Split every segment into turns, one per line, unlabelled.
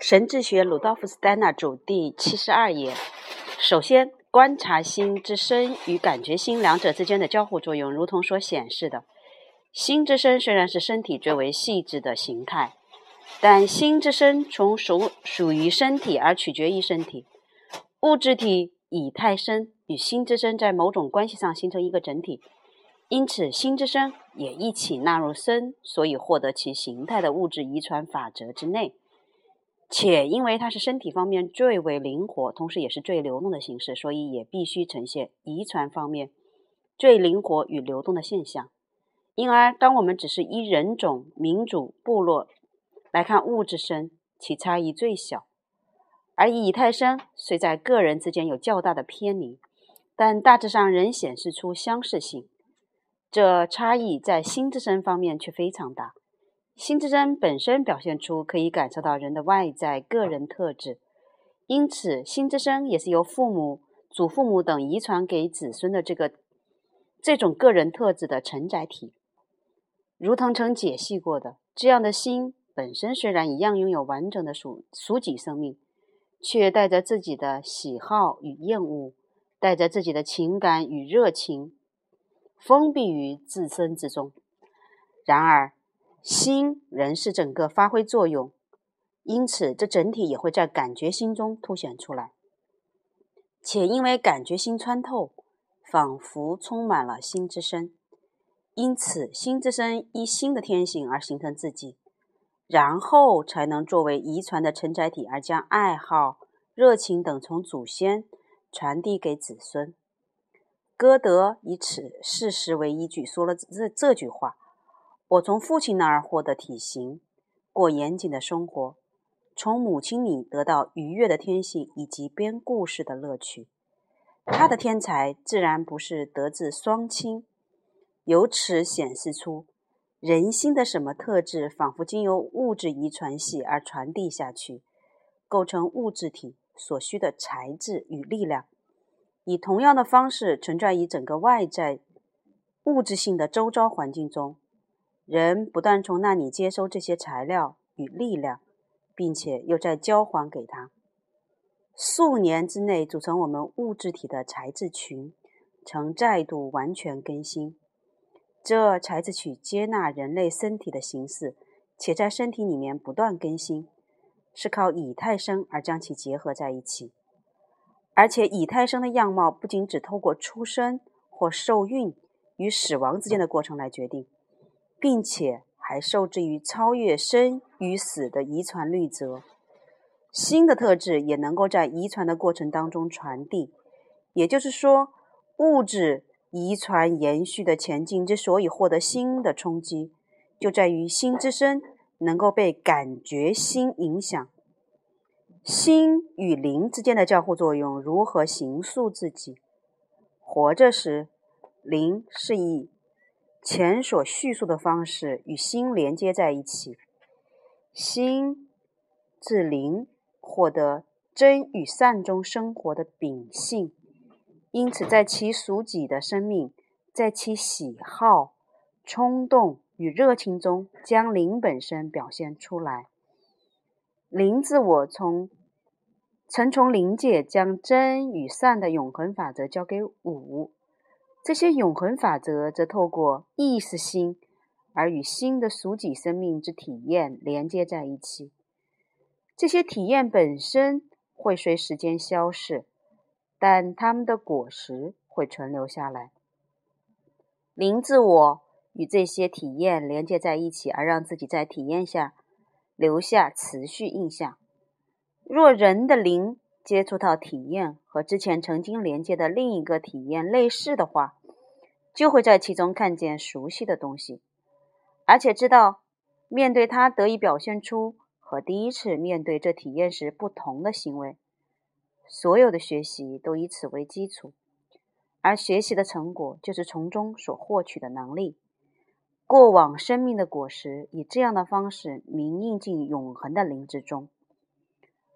神智学鲁道夫斯丹纳主第七十二页。首先，观察心之身与感觉心两者之间的交互作用，如同所显示的，心之身虽然是身体最为细致的形态，但心之身从属属于身体而取决于身体。物质体以太身与心之身在某种关系上形成一个整体，因此心之身也一起纳入身所以获得其形态的物质遗传法则之内。且因为它是身体方面最为灵活，同时也是最流动的形式，所以也必须呈现遗传方面最灵活与流动的现象。因而，当我们只是依人种、民族、部落来看物质身，其差异最小；而以太身虽在个人之间有较大的偏离，但大致上仍显示出相似性。这差异在心之身方面却非常大。心之身本身表现出可以感受到人的外在个人特质，因此心之身也是由父母、祖父母等遗传给子孙的这个这种个人特质的承载体。如同曾解析过的，这样的心本身虽然一样拥有完整的属属己生命，却带着自己的喜好与厌恶，带着自己的情感与热情，封闭于自身之中。然而，心仍是整个发挥作用，因此这整体也会在感觉心中凸显出来，且因为感觉心穿透，仿佛充满了心之身，因此心之身依心的天性而形成自己，然后才能作为遗传的承载体而将爱好、热情等从祖先传递给子孙。歌德以此事实为依据说了这这句话。我从父亲那儿获得体型，过严谨的生活；从母亲里得到愉悦的天性以及编故事的乐趣。他的天才自然不是得自双亲，由此显示出人心的什么特质，仿佛经由物质遗传系而传递下去，构成物质体所需的材质与力量，以同样的方式存在于整个外在物质性的周遭环境中。人不断从那里接收这些材料与力量，并且又在交还给他。数年之内组成我们物质体的材质群，曾再度完全更新。这材质群接纳人类身体的形式，且在身体里面不断更新，是靠以太生而将其结合在一起。而且以太生的样貌不仅只透过出生或受孕与死亡之间的过程来决定。并且还受制于超越生与死的遗传律则，新的特质也能够在遗传的过程当中传递。也就是说，物质遗传延续的前进之所以获得新的冲击，就在于心之身能够被感觉心影响。心与灵之间的交互作用如何形塑自己？活着时，灵是以。前所叙述的方式与心连接在一起，心自灵获得真与善中生活的秉性，因此在其属己的生命，在其喜好、冲动与热情中，将灵本身表现出来。灵自我从曾从灵界将真与善的永恒法则交给五。这些永恒法则则透过意识心而与新的属己生命之体验连接在一起。这些体验本身会随时间消逝，但它们的果实会存留下来。灵自我与这些体验连接在一起，而让自己在体验下留下持续印象。若人的灵，接触到体验和之前曾经连接的另一个体验类似的话，就会在其中看见熟悉的东西，而且知道面对它得以表现出和第一次面对这体验时不同的行为。所有的学习都以此为基础，而学习的成果就是从中所获取的能力。过往生命的果实以这样的方式铭印进永恒的灵之中。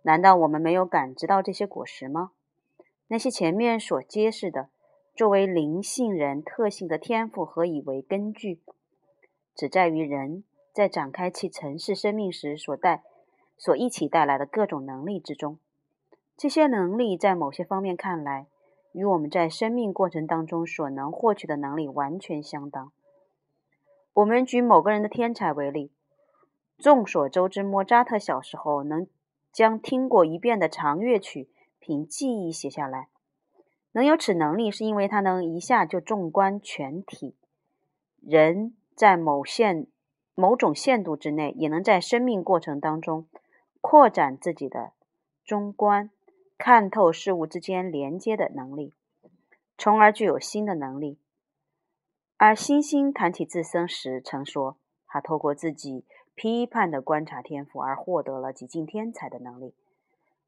难道我们没有感知到这些果实吗？那些前面所揭示的，作为灵性人特性的天赋，何以为根据？只在于人在展开其尘世生命时所带所一起带来的各种能力之中。这些能力在某些方面看来，与我们在生命过程当中所能获取的能力完全相当。我们举某个人的天才为例，众所周知，莫扎特小时候能将听过一遍的长乐曲凭记忆写下来，能有此能力，是因为他能一下就纵观全体。人在某限某种限度之内，也能在生命过程当中扩展自己的中观。看透事物之间连接的能力，从而具有新的能力。而星星谈起自身时曾说，他透过自己批判的观察天赋而获得了几近天才的能力。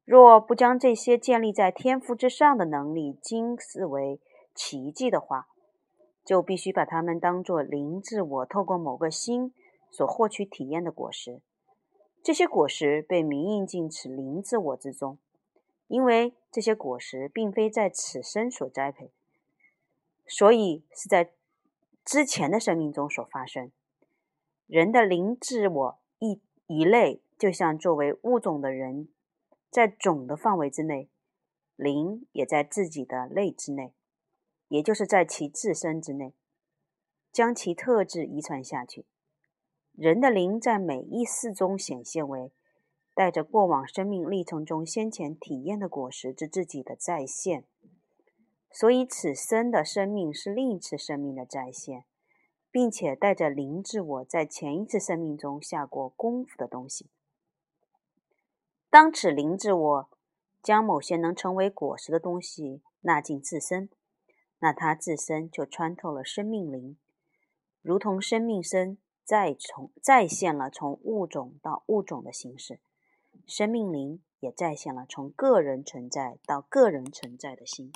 若不将这些建立在天赋之上的能力经视为奇迹的话，就必须把它们当作灵自我透过某个心所获取体验的果实。这些果实被铭印进此灵自我之中。因为这些果实并非在此生所栽培，所以是在之前的生命中所发生。人的灵自我一一类，就像作为物种的人，在种的范围之内，灵也在自己的类之内，也就是在其自身之内，将其特质遗传下去。人的灵在每一世中显现为。带着过往生命历程中先前体验的果实之自己的再现，所以此生的生命是另一次生命的再现，并且带着灵自我在前一次生命中下过功夫的东西。当此灵自我将某些能成为果实的东西纳进自身，那它自身就穿透了生命灵，如同生命身再从再现了从物种到物种的形式。生命灵也再现了从个人存在到个人存在的心。